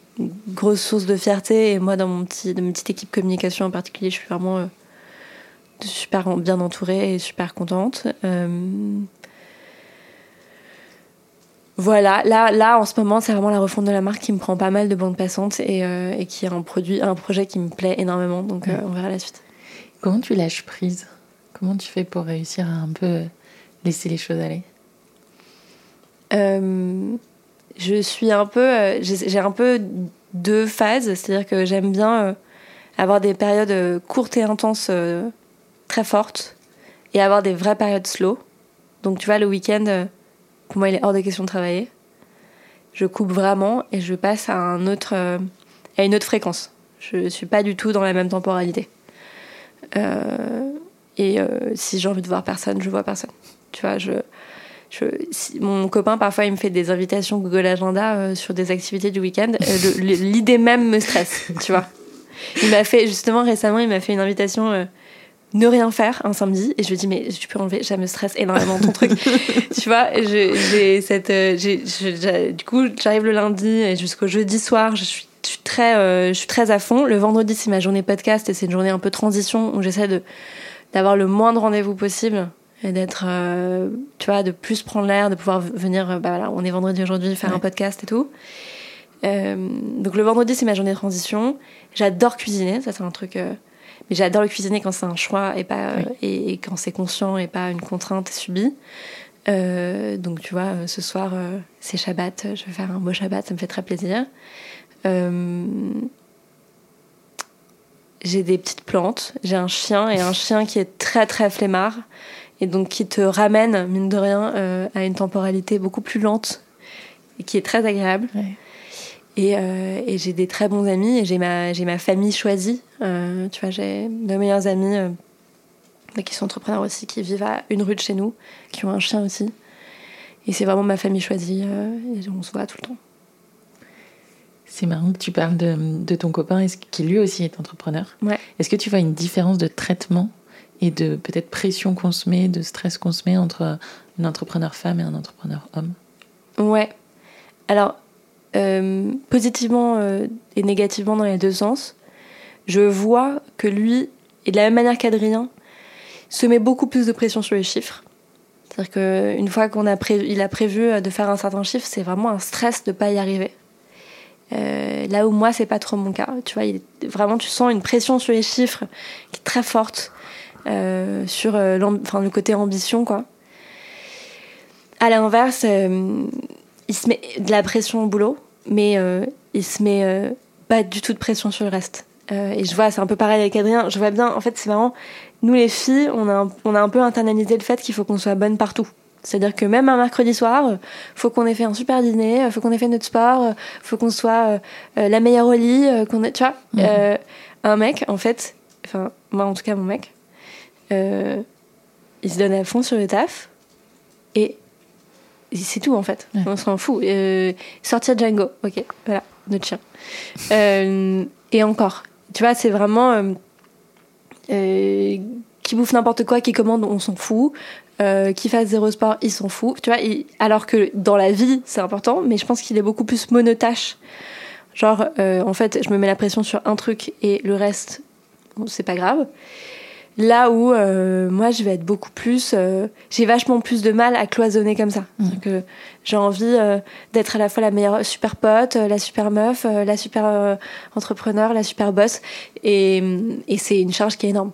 grosse source de fierté. Et moi, dans mon petit, de ma petite équipe communication en particulier, je suis vraiment euh, super bien entourée et super contente. Voilà, là, là en ce moment, c'est vraiment la refonte de la marque qui me prend pas mal de bandes passantes et, euh, et qui est un, produit, un projet qui me plaît énormément. Donc, euh, on verra la suite. Comment tu lâches prise? Comment tu fais pour réussir à un peu laisser les choses aller? Euh, Je suis un peu. J'ai un peu deux phases. C'est-à-dire que j'aime bien avoir des périodes courtes et intenses très fortes et avoir des vraies périodes slow. Donc, tu vois, le week-end pour moi, il est hors de question de travailler. Je coupe vraiment et je passe à, un autre, euh, à une autre fréquence. Je ne suis pas du tout dans la même temporalité. Euh, et euh, si j'ai envie de voir personne, je vois personne. Tu vois, mon copain, parfois, il me fait des invitations Google Agenda sur des activités du week-end. L'idée même me stresse, tu vois. Il m'a fait, justement, récemment, il m'a fait une invitation ne rien faire un samedi et je me dis mais tu peux enlever ça me stresse énormément ton truc. Tu vois j'ai cette euh, du coup j'arrive le lundi et jusqu'au jeudi soir je suis, très euh, je suis très à fond. Le vendredi c'est ma journée podcast et c'est une journée un peu transition où j'essaie de d'avoir le moins de rendez-vous possible et d'être euh, tu vois de plus prendre l'air de pouvoir venir bah voilà on est vendredi aujourd'hui faire un podcast et tout. Donc le vendredi c'est ma journée de transition. J'adore cuisiner ça c'est un truc mais j'adore le cuisiner quand c'est un choix et, pas, et, quand c'est conscient et pas une contrainte subie. Euh, donc tu vois, euh, ce soir, euh, c'est Shabbat, je vais faire un beau Shabbat, ça me fait très plaisir. j'ai des petites plantes, j'ai un chien et un chien qui est très très flemmard et donc qui te ramène, mine de rien, à une temporalité beaucoup plus lente et qui est très agréable. Euh, et, j'ai des très bons amis et j'ai ma, j'ai ma famille choisie. Euh, tu vois, j'ai deux meilleurs amis euh, qui sont entrepreneurs aussi, qui vivent à une rue de chez nous, qui ont un chien aussi. Et c'est vraiment ma famille choisie et on se voit tout le temps. C'est marrant que tu parles de, de ton copain, qui lui aussi est entrepreneur? Ouais. Est-ce que tu vois une différence de traitement et de peut-être pression qu'on se met, de stress qu'on se met entre une entrepreneur femme et un entrepreneur homme? Ouais. Alors, euh, positivement euh, et négativement dans les deux sens, je vois que lui, et de la même manière qu'Adrien, se met beaucoup plus de pression sur les chiffres. C'est-à-dire qu'une fois qu'il a, a prévu de faire un certain chiffre, c'est vraiment un stress de ne pas y arriver. Euh, là où moi, c'est pas trop mon cas. Tu vois, vraiment, tu sens une pression sur les chiffres qui est très forte euh, sur euh, le côté ambition, quoi. À l'inverse, il se met de la pression au boulot, mais il se met pas du tout de pression sur le reste. et je vois, c'est un peu pareil avec Adrien. Je vois bien, en fait, c'est marrant. Nous, les filles, on a un, on a un peu internalisé le fait qu'il faut qu'on soit bonne partout. C'est-à-dire que même un mercredi soir, euh, faut qu'on ait fait un super dîner, euh, faut qu'on ait fait notre sport, euh, faut qu'on soit la meilleure au lit, qu'on tu vois. Mhm. un mec, en fait, enfin moi en tout cas mon mec, il se donne à fond sur le taf et c'est tout en fait. On s'en fout. sortir Django, ok, voilà, notre chien. et encore, tu vois, c'est vraiment qui bouffe n'importe quoi, qui commande, on s'en fout. Euh, qui fasse zéro sport, il s'en fout. Tu vois, alors que dans la vie, c'est important, mais je pense qu'il est beaucoup plus monotache. Genre, euh, en fait, je me mets la pression sur un truc et le reste, c'est pas grave. Là où euh, moi, je vais être beaucoup plus. j'ai vachement plus de mal à cloisonner comme ça. Mmh. j'ai envie d'être à la fois la meilleure super pote, la super meuf, la super entrepreneur, la super boss. Et, et c'est une charge qui est énorme.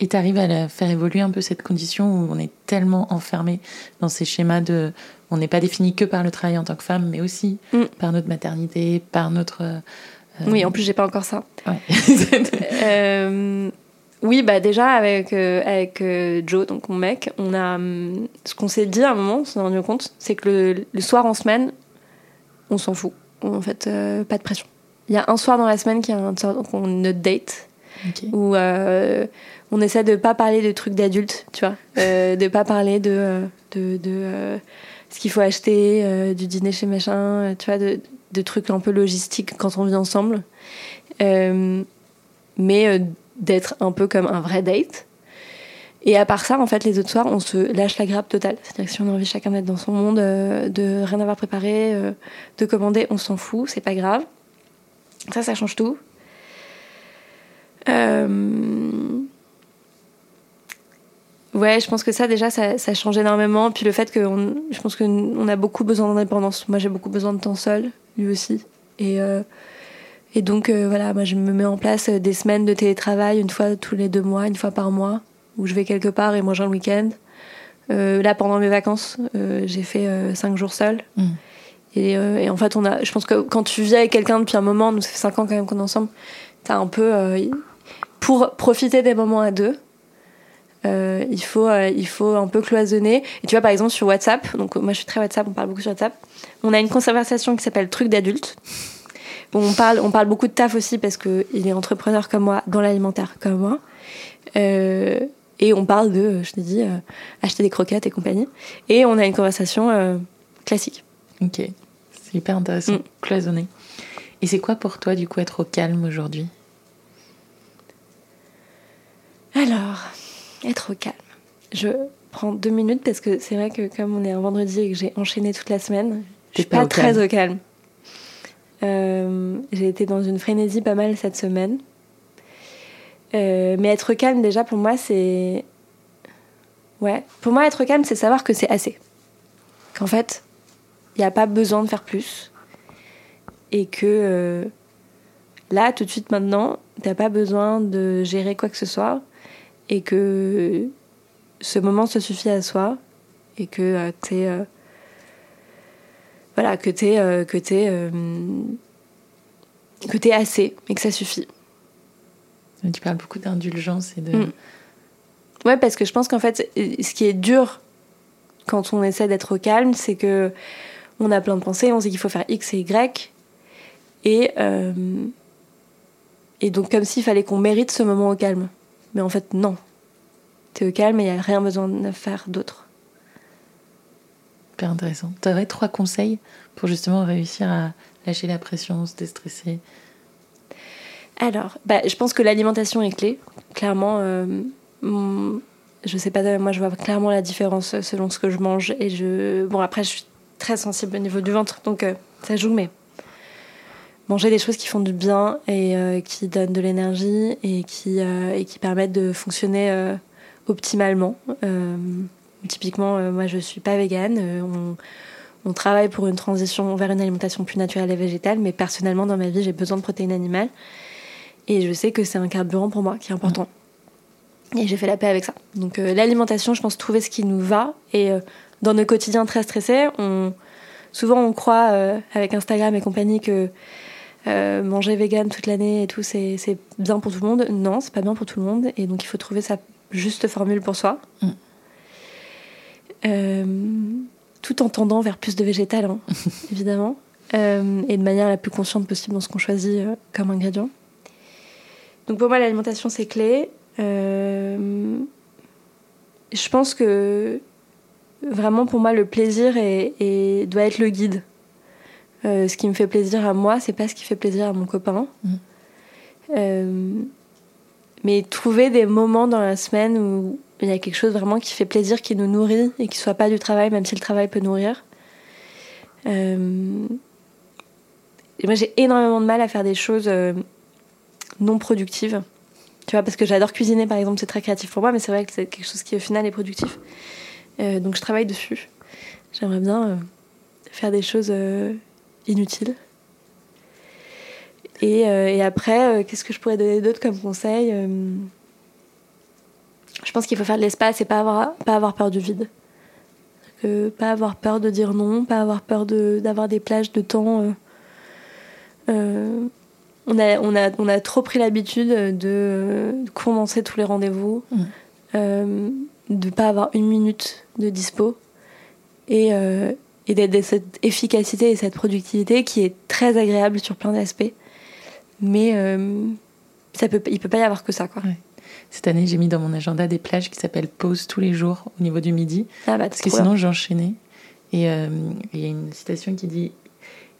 Et tu arrives à faire évoluer un peu cette condition où on est tellement enfermé dans ces schémas de. On n'est pas défini que par le travail en tant que femme, mais aussi mm. par notre maternité, par notre. Euh, oui, en plus, j'ai pas encore ça. euh, oui, bah déjà, avec, euh, avec euh, Joe, donc mon mec, on a. Hum, ce qu'on s'est dit à un moment, on s'est rendu compte, c'est que le, soir en semaine, on s'en fout. En fait, pas de pression. Il y a un soir dans la semaine qui est un, donc on, notre date, où on essaie de pas parler de trucs d'adultes, tu vois, euh, de pas parler de euh, de, de euh, ce qu'il faut acheter, euh, du dîner chez machin, tu vois, de, de, trucs un peu logistiques quand on vit ensemble, mais d'être un peu comme un vrai date. Et à part ça, en fait, les autres soirs, on se lâche la grappe totale. C'est-à-dire que si on a envie chacun d'être dans son monde, de rien avoir préparé, de commander, on s'en fout, c'est pas grave. Ça, ça change tout. Euh, Ouais, je pense que ça déjà ça, ça change énormément. Puis le fait que je pense qu'on a beaucoup besoin d'indépendance. Moi j'ai beaucoup besoin de temps seul, lui aussi. Et euh, et donc euh, voilà, moi je me mets en place des semaines de télétravail une fois tous les deux mois, une fois par mois, où je vais quelque part et manger un week-end. Euh, là pendant mes vacances, euh, j'ai fait cinq jours seul. Mm. Et, et, en fait on a, je pense que quand tu vis avec quelqu'un depuis un moment, nous ça fait cinq ans quand même qu'on est ensemble, t'as un peu pour profiter des moments à deux euh, il faut euh, il faut un peu cloisonner et tu vois par exemple sur WhatsApp donc moi je suis très WhatsApp on parle beaucoup sur WhatsApp on a une conversation qui s'appelle truc d'adulte on parle on parle beaucoup de taf aussi parce que il est entrepreneur comme moi dans l'alimentaire comme moi. Euh, et on parle de je te dis euh, acheter des croquettes et compagnie. Et on a une conversation euh, classique. Ok. C'est hyper intéressant. Mm. cloisonner et c'est quoi pour toi du coup être au calme aujourd'hui? Alors être au calme. Je prends deux minutes parce que c'est vrai que comme on est un vendredi et que j'ai enchaîné toute la semaine, je suis pas, très au calme. Euh, j'ai été dans une frénésie pas mal cette semaine. Euh, mais être calme, déjà, pour moi, c'est. Ouais. Pour moi, être calme, c'est savoir que c'est assez. Qu'en fait, il n'y a pas besoin de faire plus. Et que euh, là, tout de suite, maintenant, t'as pas besoin de gérer quoi que ce soit et que ce moment se suffit à soi et que t'es voilà que t'es euh, que t'es que t'es assez et que ça suffit. Tu parles beaucoup d'indulgence et de. Mm. Ouais, parce que je pense qu'en fait, ce qui est dur quand on essaie d'être au calme, c'est que on a plein de pensées, on sait qu'il faut faire X et Y, et et donc comme s'il fallait qu'on mérite ce moment au calme. Mais en fait, non. T'es au calme et il n'y a rien besoin de faire d'autre. Super intéressant. Tu aurais trois conseils pour justement réussir à lâcher la pression, se déstresser Alors, bah, je pense que l'alimentation est clé. Clairement, euh, je sais pas, moi je vois clairement la différence selon ce que je mange. Et je. Bon, après, je suis très sensible au niveau du ventre, donc euh, ça joue, mais manger des choses qui font du bien et euh, qui donnent de l'énergie et, qui euh, et qui permettent de fonctionner optimalement. Typiquement, moi je suis pas végane. On, on, travaille pour une transition vers une alimentation plus naturelle et végétale, mais personnellement dans ma vie j'ai besoin de protéines animales. Et je sais que c'est un carburant pour moi qui est important. Et j'ai fait la paix avec ça. Donc l'alimentation, je pense trouver ce qui nous va et dans nos quotidiens très stressés, souvent on croit euh, avec Instagram et compagnie que euh, manger vegan toute l'année et tout, c'est bien pour tout le monde. Non, c'est pas bien pour tout le monde. Et donc il faut trouver sa juste formule pour soi. Mm. Euh, tout en tendant vers plus de végétal, hein, évidemment. et de manière la plus consciente possible dans ce qu'on choisit comme ingrédient. Donc pour moi, l'alimentation, c'est clé. je pense que vraiment pour moi le plaisir est, doit être le guide. Euh, ce qui me fait plaisir à moi, c'est pas ce qui fait plaisir à mon copain. Mm. Euh, mais trouver des moments dans la semaine où il y a quelque chose vraiment qui fait plaisir, qui nous nourrit et qui soit pas du travail, même si le travail peut nourrir. Euh, et moi, j'ai énormément de mal à faire des choses non productives. Tu vois, parce que j'adore cuisiner, par exemple, c'est très créatif pour moi, mais c'est vrai que c'est quelque chose qui, au final, est productif. Euh, donc je travaille dessus. J'aimerais bien euh, faire des choses euh, inutiles. Et, après, qu'est-ce que je pourrais donner d'autre comme conseil Je pense qu'il faut faire de l'espace et pas avoir, pas avoir peur du vide. Pas avoir peur de dire non, pas avoir peur d'avoir des plages de temps. on, a, on, a, on a trop pris l'habitude de condenser tous les rendez-vous. Mmh de ne pas avoir une minute de dispo et, euh, et d'être cette efficacité et cette productivité qui est très agréable sur plein d'aspects. Mais euh, ça peut, il peut pas y avoir que ça. Quoi. Cette année, j'ai mis dans mon agenda des plages qui s'appellent pause tous les jours au niveau du midi. Ah bah, parce que sinon, j'enchaînais. Et euh, il y a une citation qui dit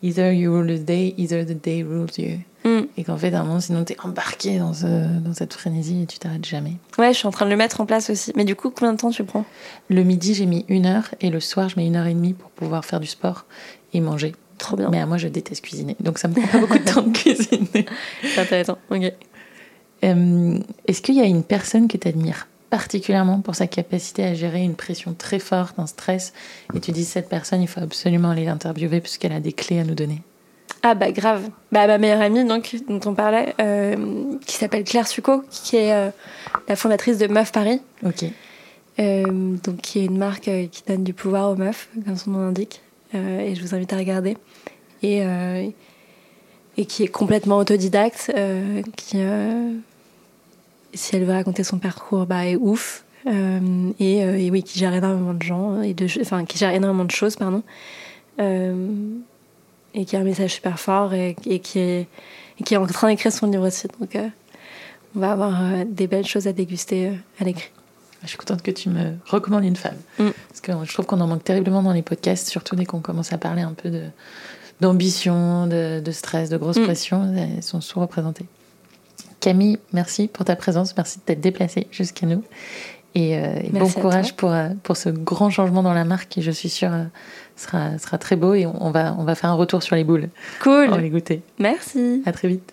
Either you rule the day, either the day rules you. Mm. Et qu'en fait, à un moment, sinon, t'es embarqué dans, dans cette frénésie et tu t'arrêtes jamais. Ouais, je suis en train de le mettre en place aussi. Mais du coup, combien de temps tu prends? Le midi, j'ai mis une heure et le soir, je mets une heure et demie pour pouvoir faire du sport et manger. Trop bien. Mais à moi, je déteste cuisiner. Donc, ça me prend pas beaucoup de temps de cuisiner. C'est intéressant. Ok. Euh, est-ce qu'il y a une personne que tu admires particulièrement pour sa capacité à gérer une pression très forte, un stress, et tu dis cette personne, il faut absolument aller l'interviewer puisqu'elle a des clés à nous donner? Ah bah grave. Bah ma meilleure amie donc dont on parlait, euh, qui s'appelle Claire Succo, qui est euh, la fondatrice de Meuf Paris. Ok. Euh, donc qui est une marque qui donne du pouvoir aux meufs, comme son nom l'indique. et je vous invite à regarder. Et et qui est complètement autodidacte, qui si elle veut raconter son parcours, bah est ouf. Et, et, oui, qui gère énormément de gens et de, enfin qui gère énormément de choses, pardon et qui a un message super fort et, qui, est, qui est en train d'écrire son livre aussi. Donc, euh, on va avoir euh, des belles choses à déguster euh, à l'écrit. Je suis contente que tu me recommandes une femme. Mm. Parce que je trouve qu'on en manque terriblement dans les podcasts, surtout dès qu'on commence à parler un peu de, d'ambition, de, de, stress, de grosse mm. pression. Elles sont sous-représentées. Camille, merci pour ta présence. Merci de t'être déplacée jusqu'à nous. Et, bon courage pour, pour ce grand changement dans la marque qui, je suis sûre, sera, sera très beau et on va, on va faire un retour sur les boules. Cool. On va les goûter. Merci. À très vite.